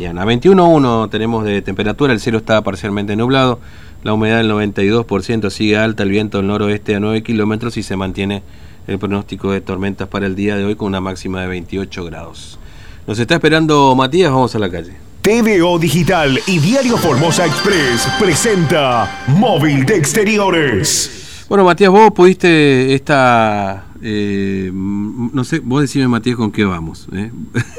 Mañana 21.1 tenemos de temperatura, el cielo está parcialmente nublado, la humedad del 92% sigue alta, el viento del noroeste a 9 kilómetros y se mantiene el pronóstico de tormentas para el día de hoy con una máxima de 28 grados. Nos está esperando Matías, vamos a la calle. TVO Digital y Diario Formosa Express presenta Móvil de Exteriores. Bueno, Matías, vos pudiste esta eh, no sé, vos decime Matías con qué vamos. ¿eh?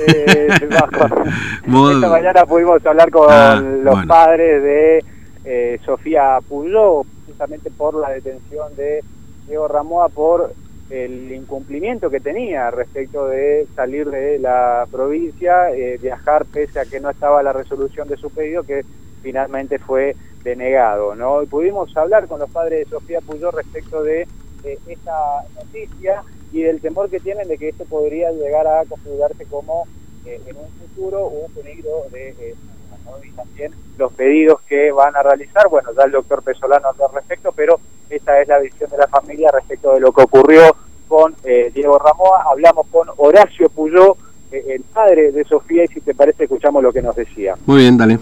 Eh, esta mañana pudimos hablar con ah, los padres de eh, Sofía Puyó, justamente por la detención de Diego Ramoa por el incumplimiento que tenía respecto de salir de la provincia, viajar pese a que no estaba la resolución de su pedido que finalmente fue denegado. ¿no? Y pudimos hablar con los padres de Sofía Puyó respecto de esta noticia y del temor que tienen de que esto podría llegar a configurarse como eh, en un futuro un peligro de eh, y también los pedidos que van a realizar. Bueno, ya el doctor Pesolano habló al respecto, pero esta es la visión de la familia respecto de lo que ocurrió con eh, Diego Ramoa. Hablamos con Horacio Puyó, el padre de Sofía, y si te parece escuchamos lo que nos decía. Muy bien, dale.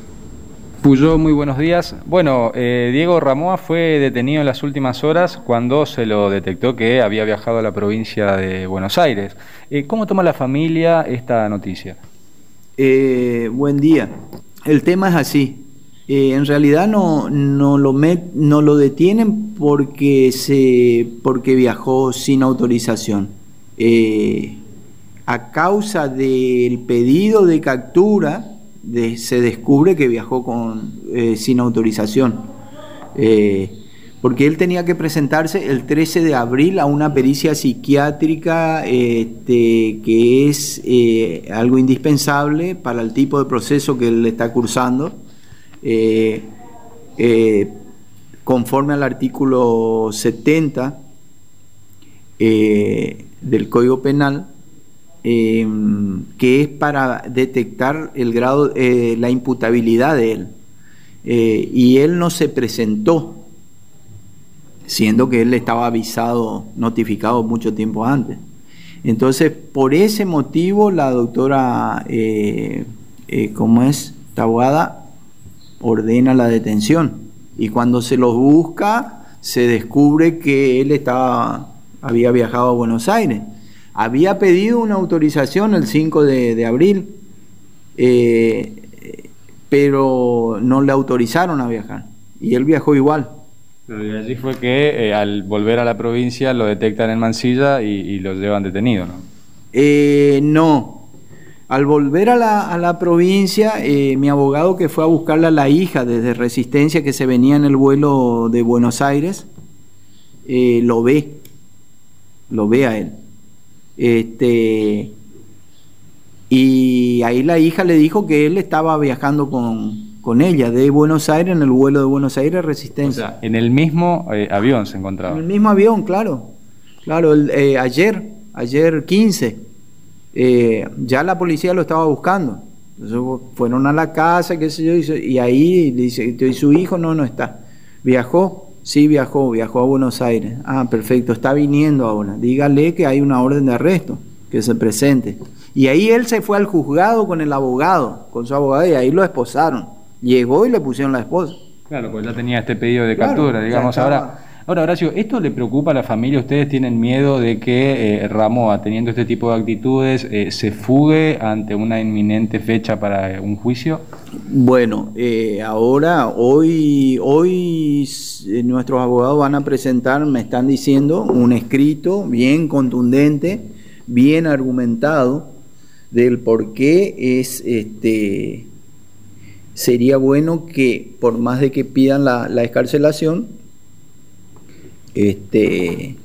Muy buenos días. Bueno, eh, Diego Ramoa fue detenido en las últimas horas cuando se lo detectó que había viajado a la provincia de Buenos Aires. Eh, ¿Cómo toma la familia esta noticia? Eh, buen día. El tema es así. en realidad no, no, lo no lo detienen porque, se, porque viajó sin autorización. a causa del pedido de captura, se descubre que viajó con, eh, sin autorización. Eh, porque él tenía que presentarse el 13 de abril a una pericia psiquiátrica este, que es eh, algo indispensable para el tipo de proceso que él está cursando, conforme al artículo 70 del Código Penal, Em, que es para detectar el grado, eh, la imputabilidad de él. Eh, y él no se presentó, siendo que él estaba avisado, notificado mucho tiempo antes. Entonces, por ese motivo, la doctora, eh, ¿cómo es? Tabuada, ordena la detención. Y cuando se los busca, se descubre que él estaba, había viajado a Buenos Aires había pedido una autorización el 5 de, abril, eh, pero no le autorizaron a viajar. Y él viajó igual. y allí fue que eh, al volver a la provincia lo detectan en Mansilla y, lo llevan detenido, ¿no? Eh, no. Al volver a la, provincia, mi abogado que fue a buscarle a la hija desde Resistencia que se venía en el vuelo de Buenos Aires, lo ve, lo ve a él. Este, y ahí la hija le dijo que él estaba viajando con, con ella de Buenos Aires en el vuelo de Buenos Aires Resistencia. O sea, en el mismo eh, avión se encontraba. En el mismo avión, claro. Claro, eh, ayer, ayer 15, eh, ya la policía lo estaba buscando. Entonces fueron a la casa, qué sé yo, y ahí le dice, ¿y su hijo? No, no está. Viajó, Sí, viajó, viajó a Buenos Aires. Ah, perfecto, está viniendo ahora. Dígale que hay una orden de arresto, que se presente. Y ahí él se fue al juzgado con el abogado, con su abogado, y ahí lo esposaron. Llegó y le pusieron la esposa. Claro, pues ya tenía este pedido de captura, digamos. Ahora, Ahora, Horacio, ¿esto le preocupa a la familia? ¿Ustedes tienen miedo de que eh, Ramoa, teniendo este tipo de actitudes, eh, se fugue ante una inminente fecha para un juicio? Bueno, eh, ahora, hoy, hoy nuestros abogados van a presentar, me están diciendo, un escrito bien contundente, bien argumentado, del por qué es este sería bueno que, por más de que pidan la, la escarcelación, este,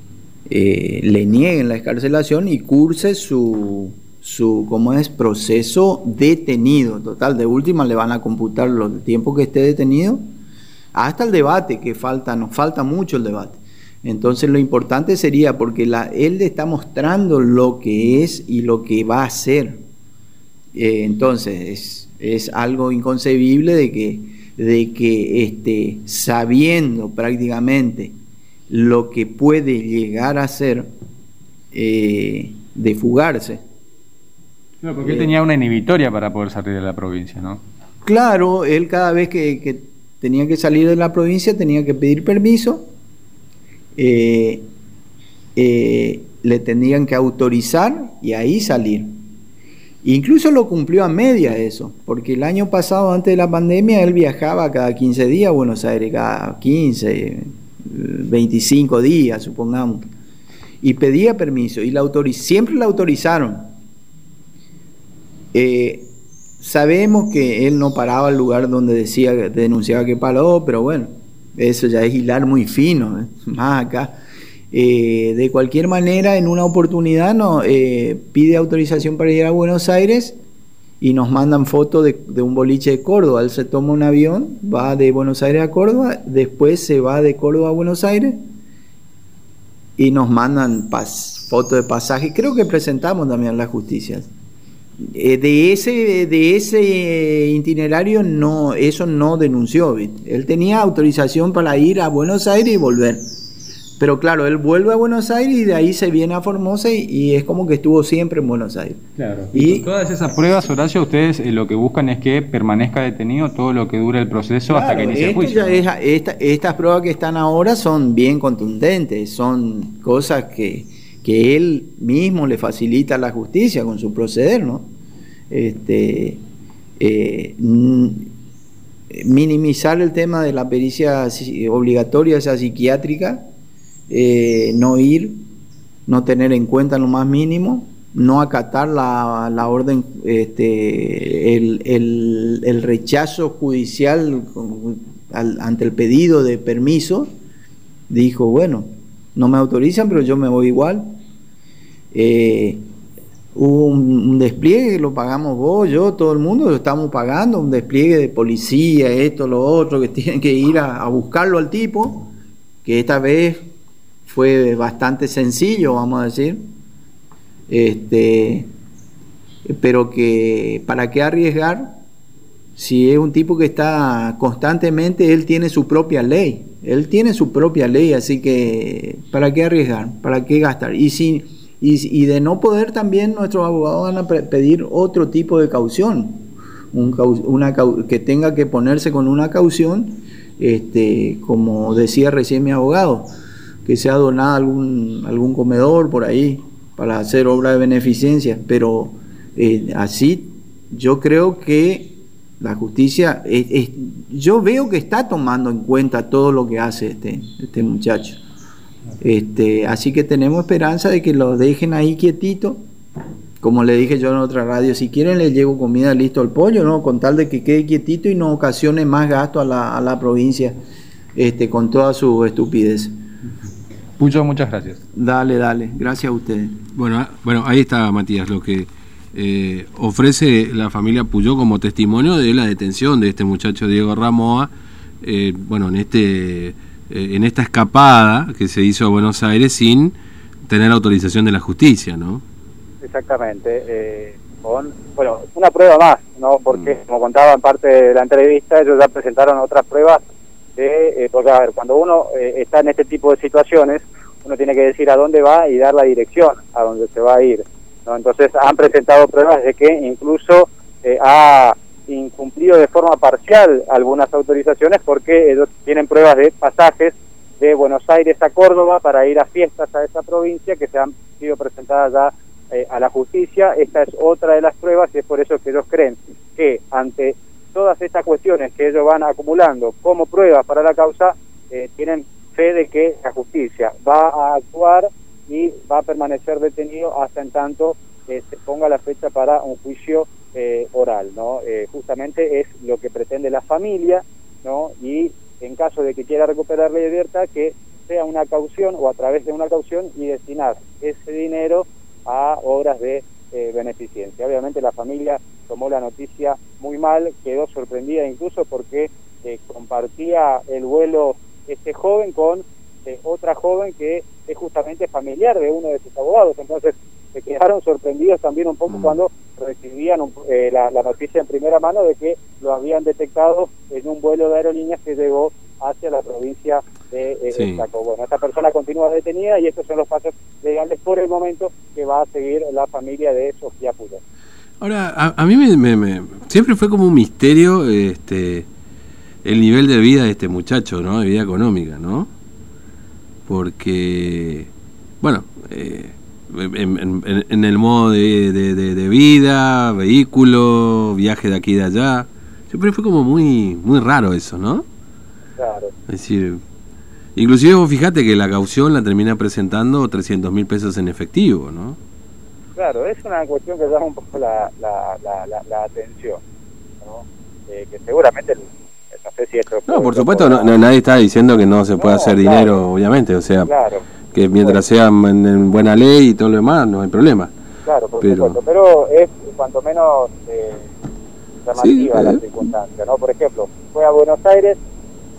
eh, le nieguen la escarcelación y curse su, su ¿cómo es? proceso detenido. Total, de última le van a computar los tiempo que esté detenido hasta el debate, que falta, nos falta mucho el debate. Entonces lo importante sería, porque la, él le está mostrando lo que es y lo que va a hacer. Eh, entonces es, es, algo inconcebible de que, de que este, sabiendo prácticamente lo que puede llegar a ser eh, de fugarse, porque él tenía una inhibitoria para poder salir de la provincia, ¿no? Claro, él cada vez que, tenía que salir de la provincia tenía que pedir permiso, eh, eh, le tenían que autorizar y ahí salir. Incluso lo cumplió a media eso, porque el año pasado, antes de la pandemia, él viajaba cada 15 días a Buenos Aires, cada 15, 25 días, supongamos, y pedía permiso, y la siempre la autorizaron. Eh, sabemos que él no paraba al lugar donde decía, denunciaba que paró, pero bueno, eso ya es hilar muy fino, ¿eh? más acá. Eh, de cualquier manera, en una oportunidad no, pide autorización para ir a Buenos Aires y nos mandan fotos de, un boliche de Córdoba. Él se toma un avión, va de Buenos Aires a Córdoba, después se va de Córdoba a Buenos Aires y nos mandan fotos de pasaje. Creo que presentamos también a la justicia. Eh, de ese, de ese itinerario no, eso no denunció. Él tenía autorización para ir a Buenos Aires y volver. Pero claro, él vuelve a Buenos Aires y de ahí se viene a Formosa y, es como que estuvo siempre en Buenos Aires. Claro. Y, todas esas pruebas, Horacio, ustedes eh, lo que buscan es que permanezca detenido todo lo que dure el proceso hasta que inicie el juicio. estas pruebas que están ahora son bien contundentes, son cosas que, que él mismo le facilita a la justicia con su proceder, ¿no? Este, eh, minimizar el tema de la pericia obligatoria, esa psiquiátrica, eh, no ir, no tener en cuenta lo más mínimo, no acatar la, orden, este, el, rechazo judicial ante el pedido de permiso, dijo, bueno, no me autorizan, pero yo me voy igual. Eh, hubo un, despliegue, lo pagamos vos, yo, todo el mundo, lo estamos pagando, un despliegue de policía, esto, lo otro, que tienen que ir a buscarlo al tipo, que esta vez fue bastante sencillo, vamos a decir. Este, pero que para qué arriesgar si es un tipo que está constantemente, él tiene su propia ley, él tiene su propia ley, así que para qué arriesgar, para qué gastar. Y, si, y, de no poder también nuestros abogados van a pedir otro tipo de caución, una, que tenga que ponerse con una caución, este, como decía recién mi abogado que sea donado algún, algún comedor por ahí para hacer obra de beneficencia, pero eh, así yo creo que la justicia, yo veo que está tomando en cuenta todo lo que hace este, este muchacho. Este, así que tenemos esperanza de que lo dejen ahí quietito. Como le dije yo en otra radio, si quieren le llevo comida listo al pollo, ¿no? Con tal de que quede quietito y no ocasione más gasto a la, a la provincia este, con toda su estupidez. Puyo, muchas gracias. Dale, dale. Gracias a ustedes. Bueno, ah, bueno ahí está Matías, lo que eh, ofrece la familia Puyó como testimonio de la detención de este muchacho Diego Ramoa, eh, bueno, en este eh, en esta escapada que se hizo a Buenos Aires sin tener autorización de la justicia, ¿no? Exactamente. con, bueno, una prueba más, ¿no? Porque, mm. como contaba en parte de la entrevista, ellos ya presentaron otras pruebas de, porque a ver, cuando uno está en este tipo de situaciones, uno tiene que decir a dónde va y dar la dirección a dónde se va a ir. ¿no? Entonces han presentado pruebas de que incluso eh, ha incumplido de forma parcial algunas autorizaciones porque ellos tienen pruebas de pasajes de Buenos Aires a Córdoba para ir a fiestas a esa provincia que se han sido presentadas ya eh, a la justicia. Esta es otra de las pruebas y es por eso que ellos creen que ante todas estas cuestiones que ellos van acumulando como pruebas para la causa, eh, tienen fe de que la justicia va a actuar y va a permanecer detenido hasta en tanto se ponga la fecha para un juicio eh, oral, ¿no? Eh, justamente es lo que pretende la familia, ¿no? Y en caso de que quiera recuperar la libertad, que sea una caución o a través de una caución y destinar ese dinero a obras de eh, beneficencia. Obviamente la familia tomó la noticia muy mal, quedó sorprendida incluso porque compartía el vuelo este joven con eh, otra joven que es justamente familiar de uno de sus abogados. Entonces se quedaron sorprendidos también un poco mm. cuando recibían eh, la, noticia en primera mano de que lo habían detectado en un vuelo de aerolíneas que llegó hacia la provincia de eh, Bueno, esta persona continúa detenida y estos son los pasos legales por el momento que va a seguir la familia de Sofía Puyol. Ahora, a, mí me, siempre fue como un misterio este, el nivel de vida de este muchacho, ¿no? De vida económica, ¿no? Porque, bueno, eh, en, el modo de, vida, vehículo, viaje de aquí y de allá, siempre fue como muy, muy raro eso, ¿no? Claro. Es decir, inclusive vos fijate que la caución la termina presentando 300 mil pesos en efectivo, ¿no? Claro, es una cuestión que llama un poco la, la, la, la atención, ¿no? Eh, que seguramente no por supuesto, no, nadie está diciendo que no se puede hacer dinero, obviamente, o sea, que mientras sea en, buena ley y todo lo demás, no hay problema. Claro, por pero... supuesto, pero es cuanto menos eh, llamativa la eh. circunstancia, ¿no? Por ejemplo, fue a Buenos Aires,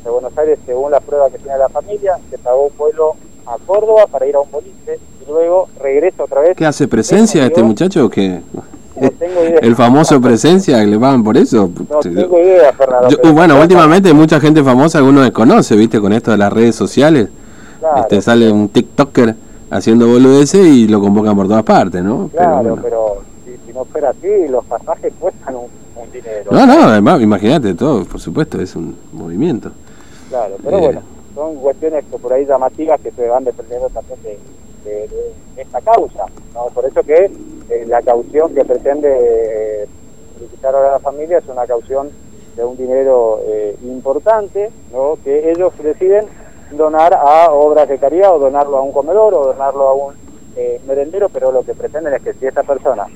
de Buenos Aires, según la prueba que tiene la familia, se pagó un vuelo a Córdoba para ir a un boliche y luego regresa otra vez. ¿Qué hace presencia este muchacho que el famoso presencia, le pagan por eso. No tengo idea, Fernando. Uh, bueno, últimamente mucha gente famosa alguno desconoce, ¿viste? Con esto de las redes sociales. este Sale un TikToker haciendo boludeces y lo convocan por todas partes, ¿no? Claro, pero, si, no fuera así, los pasajes cuestan un, dinero. No, no, además, imagínate todo, por supuesto, es un movimiento. Claro, pero eh. bueno, son cuestiones que por ahí llamativas que se van dependiendo también de, esta causa, ¿no? Por eso que eh, la caución que pretende eh, solicitar ahora la familia es una caución de un dinero importante, ¿no? que ellos deciden donar a obras de caridad o donarlo a un comedor o donarlo a un merendero, pero lo que pretenden es que si esta persona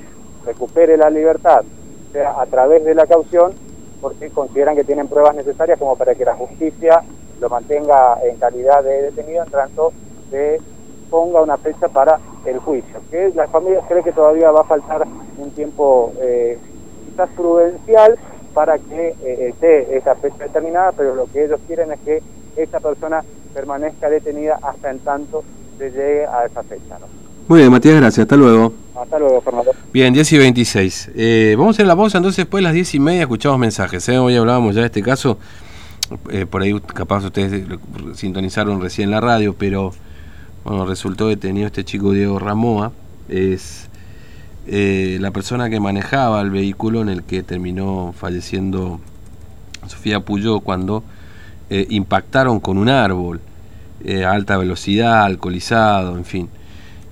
recupere la libertad, sea a través de la caución, porque consideran que tienen pruebas necesarias como para que la justicia lo mantenga en calidad de detenido en tanto se ponga una fecha para el juicio. Que la familia cree que todavía va a faltar un tiempo eh, quizás prudencial para que eh, esté esa fecha determinada, pero lo que ellos quieren es que esta persona permanezca detenida hasta en tanto se llegue a esa fecha. Muy bien, Matías, gracias. Hasta luego. Hasta luego, Fernando. Bien, 10 y 26. Eh, vamos a hacer la pausa, entonces después de las 10 y media escuchamos mensajes. Hoy hablábamos ya de este caso. por ahí capaz ustedes sintonizaron recién la radio, pero bueno, resultó detenido este chico Diego Ramoa, es eh, la persona que manejaba el vehículo en el que terminó falleciendo Sofía Puyó cuando eh, impactaron con un árbol eh, a alta velocidad, alcoholizado, en fin.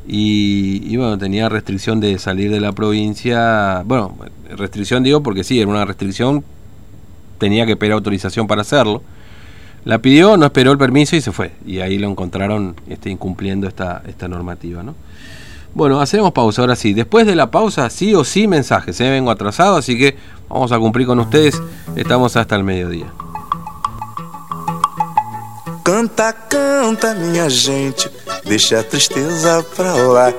Y, bueno, tenía restricción de salir de la provincia. Bueno, restricción digo porque sí, era una restricción, tenía que pedir autorización para hacerlo la pidió, no esperó el permiso y se fue. Y ahí lo encontraron este, incumpliendo esta, esta normativa. ¿no? Bueno, hacemos pausa ahora sí. Después de la pausa, sí o sí mensajes. ¿eh? Vengo atrasado, así que vamos a cumplir con ustedes. Estamos hasta el mediodía. Canta, canta, minha gente, deixa a tristeza pra lá.